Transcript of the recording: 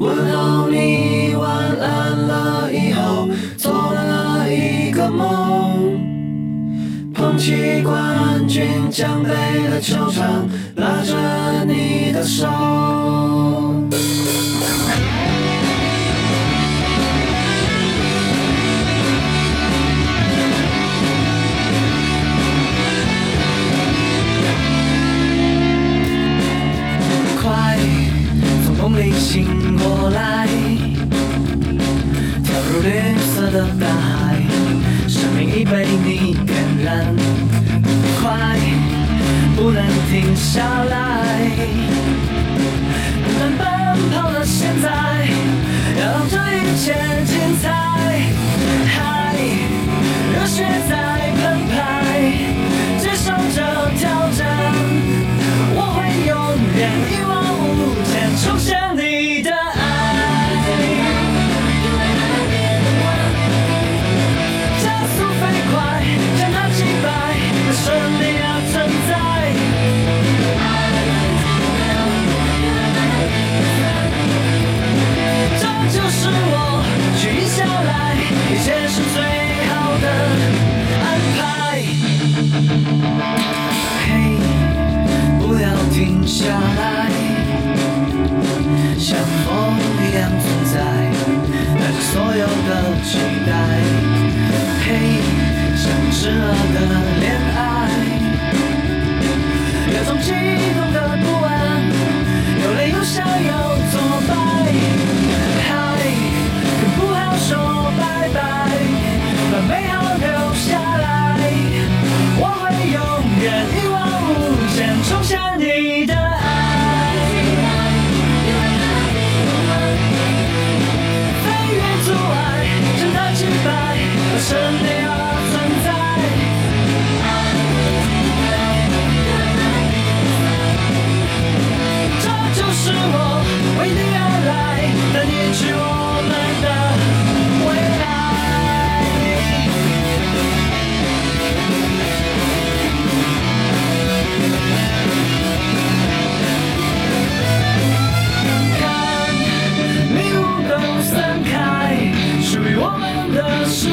问候你晚安了以后，做了一个梦。捧起冠军奖杯的球场，拉着你的手。的大海，生命已被你点燃。快，不能停下来，不断奔跑到现在，要让这一切精彩。the sun.